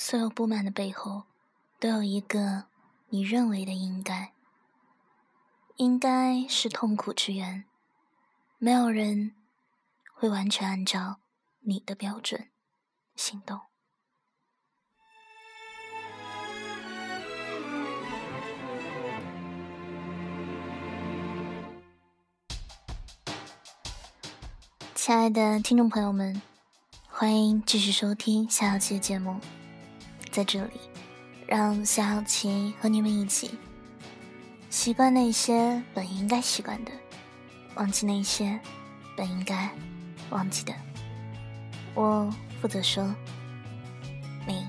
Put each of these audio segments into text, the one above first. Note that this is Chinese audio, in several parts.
所有不满的背后，都有一个你认为的应该。应该是痛苦之源，没有人会完全按照你的标准行动。亲爱的听众朋友们，欢迎继续收听下期的节目。在这里，让夏小琪和你们一起习惯那些本应该习惯的，忘记那些本应该忘记的。我负责说，你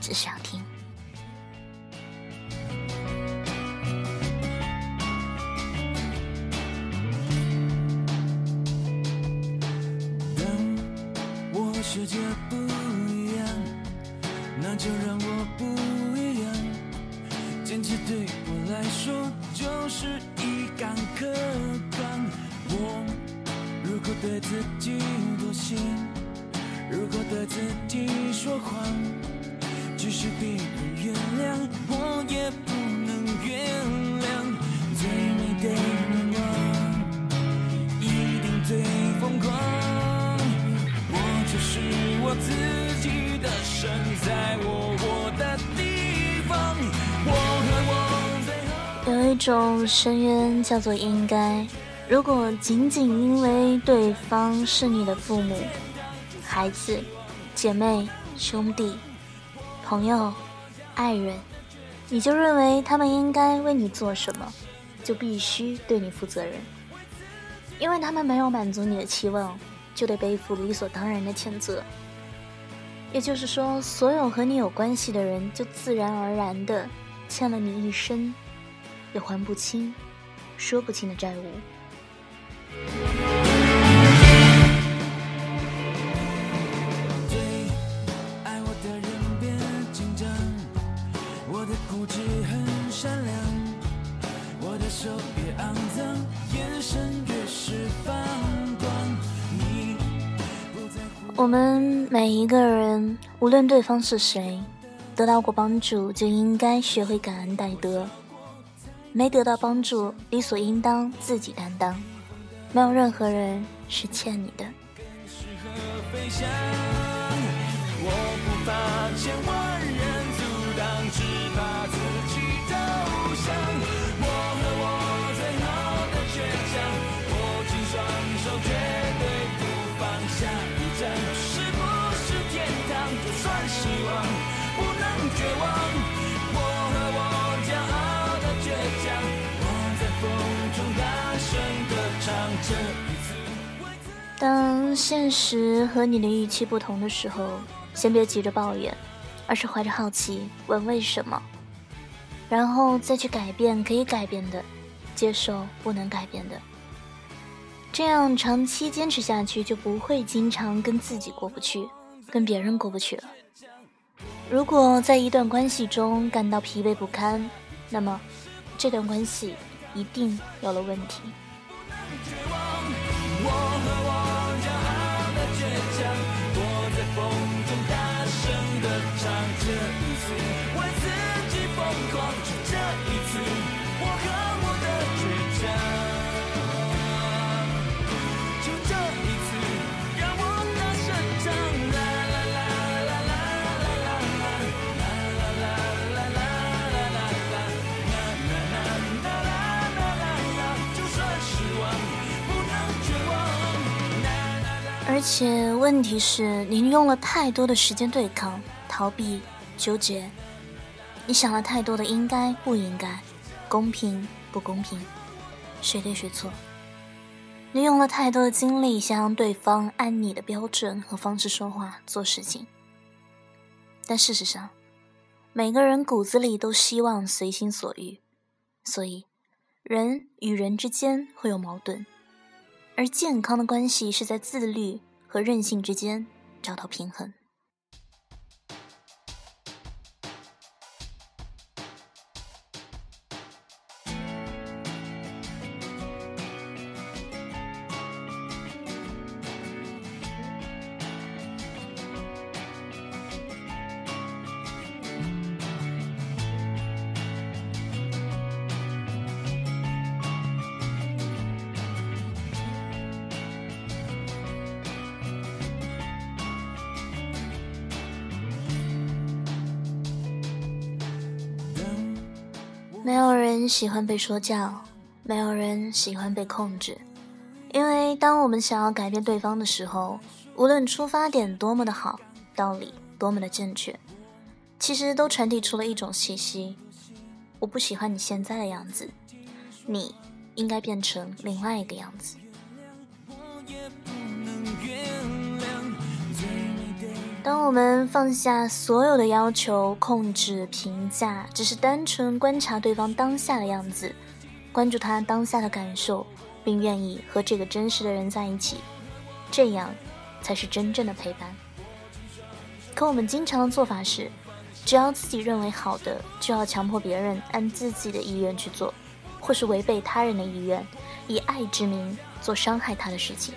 只需要听。就是一杆客观。我如果对自己妥协，如果对自己说谎，即使别人原谅，我也不能原谅。最美的愿望，一定最疯狂。我就是我自己的神在我我一种深渊叫做应该。如果仅仅因为对方是你的父母、孩子、姐妹、兄弟、朋友、爱人，你就认为他们应该为你做什么，就必须对你负责任，因为他们没有满足你的期望。就得背负理所当然的谴责，也就是说，所有和你有关系的人，就自然而然的欠了你一生也还不清、说不清的债务。我的固执很善良，我的手越肮脏，眼神越是放。我们每一个人，无论对方是谁，得到过帮助就应该学会感恩戴德；没得到帮助，理所应当自己担当。没有任何人是欠你的。千万人阻挡，只怕当现实和你的预期不同的时候，先别急着抱怨，而是怀着好奇问为什么，然后再去改变可以改变的，接受不能改变的。这样长期坚持下去，就不会经常跟自己过不去，跟别人过不去了。如果在一段关系中感到疲惫不堪，那么这段关系一定有了问题。且问题是，您用了太多的时间对抗、逃避、纠结，你想了太多的应该不应该、公平不公平、谁对谁错。你用了太多的精力想让对方按你的标准和方式说话、做事情，但事实上，每个人骨子里都希望随心所欲，所以人与人之间会有矛盾。而健康的关系是在自律和任性之间找到平衡。没有人喜欢被说教，没有人喜欢被控制，因为当我们想要改变对方的时候，无论出发点多么的好，道理多么的正确，其实都传递出了一种气息：我不喜欢你现在的样子，你应该变成另外一个样子。当我们放下所有的要求、控制、评价，只是单纯观察对方当下的样子，关注他当下的感受，并愿意和这个真实的人在一起，这样才是真正的陪伴。可我们经常的做法是，只要自己认为好的，就要强迫别人按自己的意愿去做，或是违背他人的意愿，以爱之名做伤害他的事情。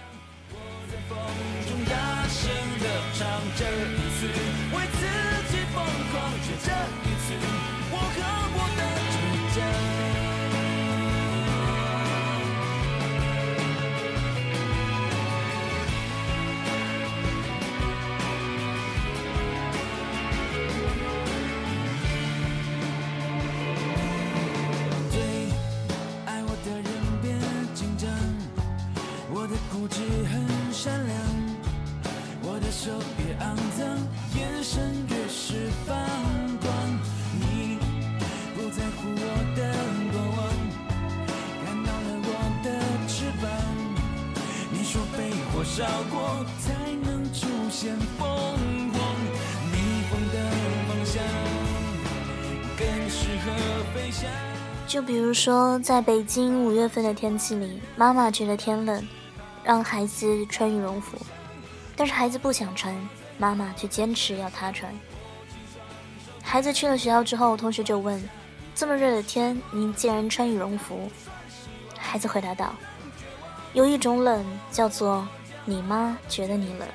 固执很善良。我的手越肮脏，眼神越是放光。你不在乎我的过往，看到了我的翅膀。你说被火烧过才能出现凤凰，逆风的方向更适合飞翔。就比如说，在北京五月份的天气里，妈妈觉得天冷，让孩子穿羽绒服。但是孩子不想穿，妈妈却坚持要他穿。孩子去了学校之后，同学就问：“这么热的天，你竟然穿羽绒服？”孩子回答道：“有一种冷叫做你妈觉得你冷，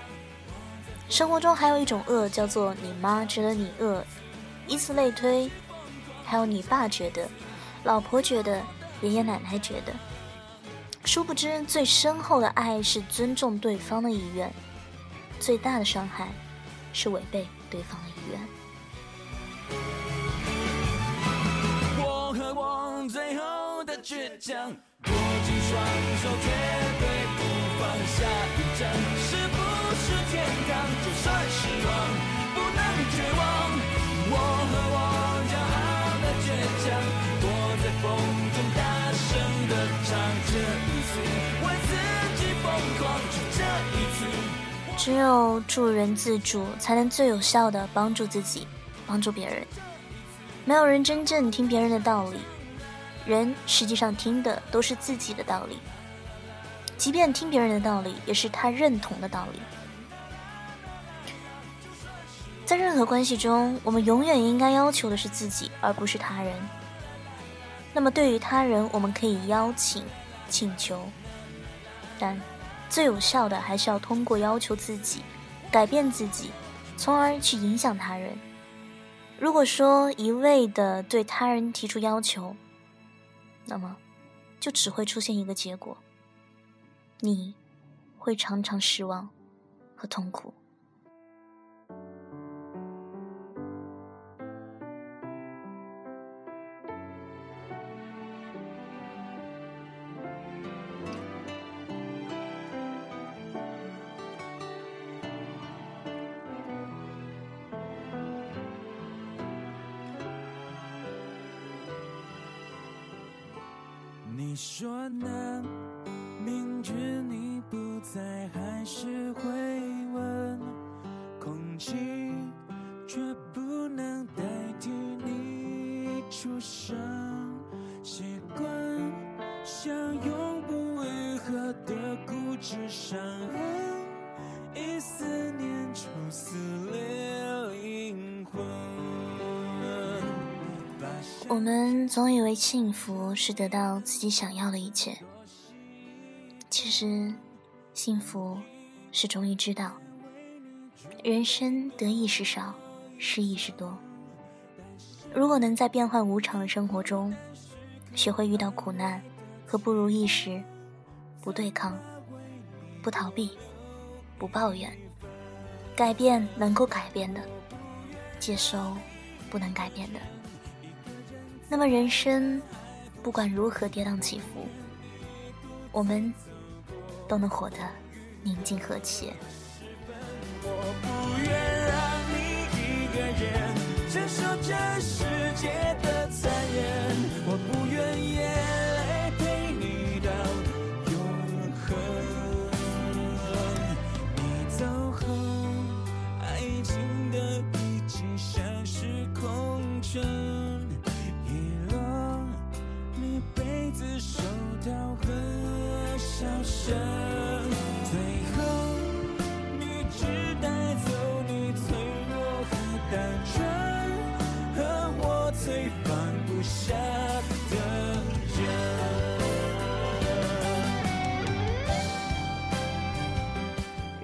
生活中还有一种饿叫做你妈觉得你饿，以此类推，还有你爸觉得，老婆觉得，爷爷奶奶觉得。殊不知，最深厚的爱是尊重对方的意愿。”最大的伤害是违背对方的意愿。我和我最后的倔强，握紧双手，绝对不放下一站。是不是天堂？就算失望，只有助人自助，才能最有效的帮助自己，帮助别人。没有人真正听别人的道理，人实际上听的都是自己的道理。即便听别人的道理，也是他认同的道理。在任何关系中，我们永远应该要求的是自己，而不是他人。那么，对于他人，我们可以邀请、请求，但。最有效的还是要通过要求自己，改变自己，从而去影响他人。如果说一味的对他人提出要求，那么就只会出现一个结果：你会常常失望和痛苦。还是会问。空气却不能代替你出声。习惯像永不愈合的固执伤痕，一思念就撕裂灵魂。我们总以为幸福是得到自己想要的一切，其实，幸福是终于知道，人生得意时少，失意时多。如果能在变幻无常的生活中，学会遇到苦难和不如意时，不对抗，不逃避，不抱怨，改变能够改变的，接受不能改变的。那么人生不管如何跌宕起伏，我们都能活得宁静和谐。我不愿让你一个人承受这世界的残忍，我不愿眼泪陪你到永恒。你走后，爱情的遗迹像是空城，遗落你被子、手套和笑声，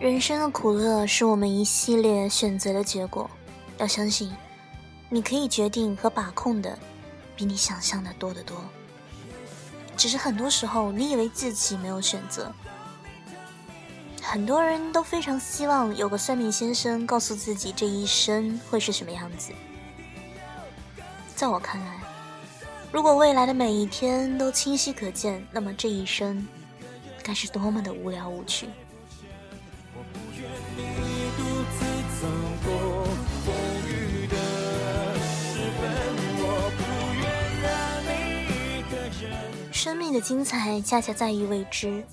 人。生的苦乐是我们一系列选择的结果，要相信，你可以决定和把控的，比你想象的多得多。只是很多时候，你以为自己没有选择。很多人都非常希望有个算命先生告诉自己这一生会是什么样子。在我看来，如果未来的每一天都清晰可见，那么这一生该是多么的无聊无趣。我不愿你独自走过风雨的时分，我不愿让你一个人。生命的精彩恰恰在于未知。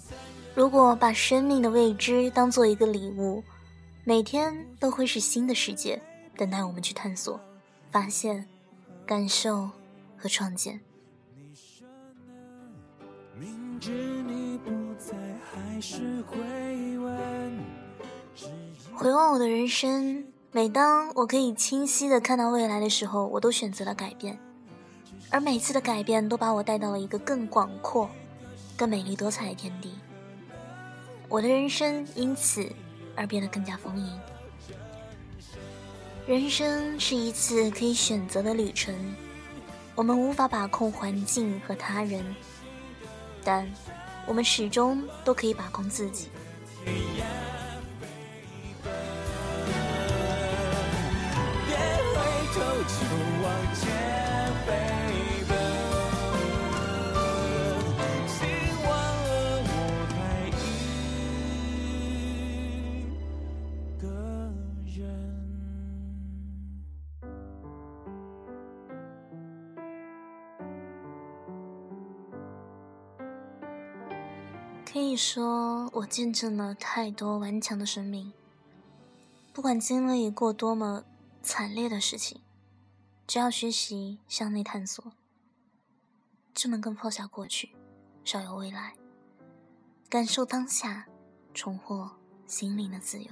如果把生命的未知当做一个礼物，每天都会是新的世界，等待我们去探索、发现、感受和创建。你不在，还是会问。回望我的人生，每当我可以清晰的看到未来的时候，我都选择了改变，而每次的改变都把我带到了一个更广阔、更美丽多彩的天地。我的人生因此而变得更加丰盈。人生是一次可以选择的旅程，我们无法把控环境和他人，但我们始终都可以把控自己。以说，我见证了太多顽强的生命。不管经历过多么惨烈的事情，只要学习向内探索，就能更放下过去，少有未来，感受当下，重获心灵的自由。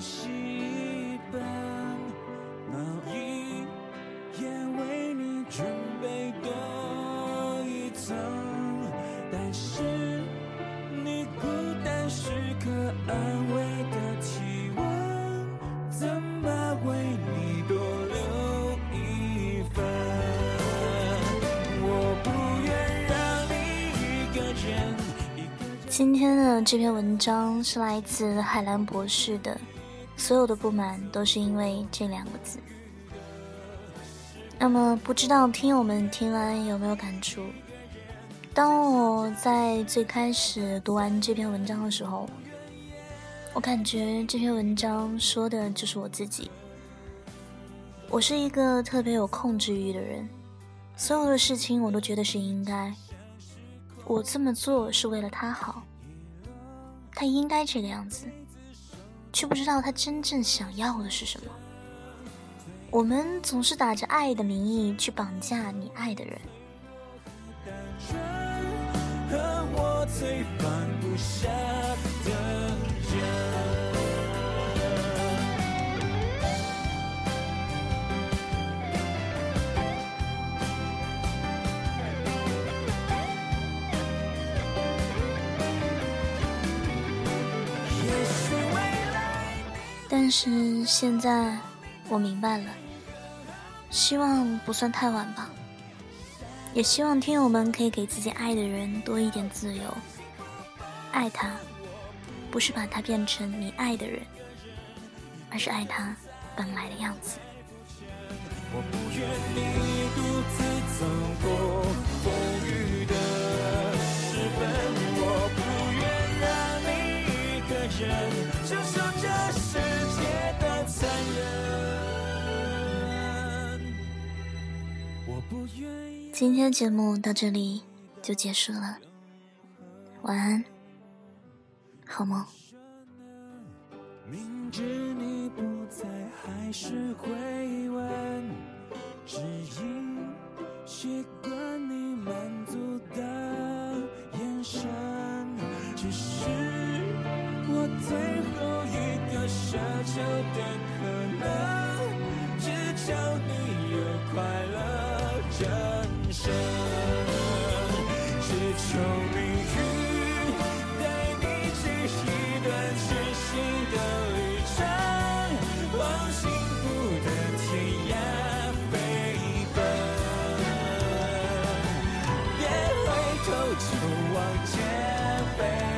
多细本，毛衣也为你准备多一层，但是你孤单时刻安慰的体温，怎么为你多留一份？我不愿让你一个人。一个人今天的这篇文章是来自海兰博士的，所有的不满都是因为这两个字。那么，不知道听友们听完有没有感触？当我在最开始读完这篇文章的时候，我感觉这篇文章说的就是我自己。我是一个特别有控制欲的人，所有的事情我都觉得是应该。我这么做是为了他好，他应该这个样子。却不知道他真正想要的是什么。我们总是打着爱的名义去绑架你爱的人。但是现在我明白了，希望不算太晚吧。也希望听友们可以给自己爱的人多一点自由。爱他，不是把他变成你爱的人，而是爱他本来的样子。我不愿你独自走过今天节目到这里就结束了，晚安。好梦。明知你不在，还是会问，只因习头就往前飞。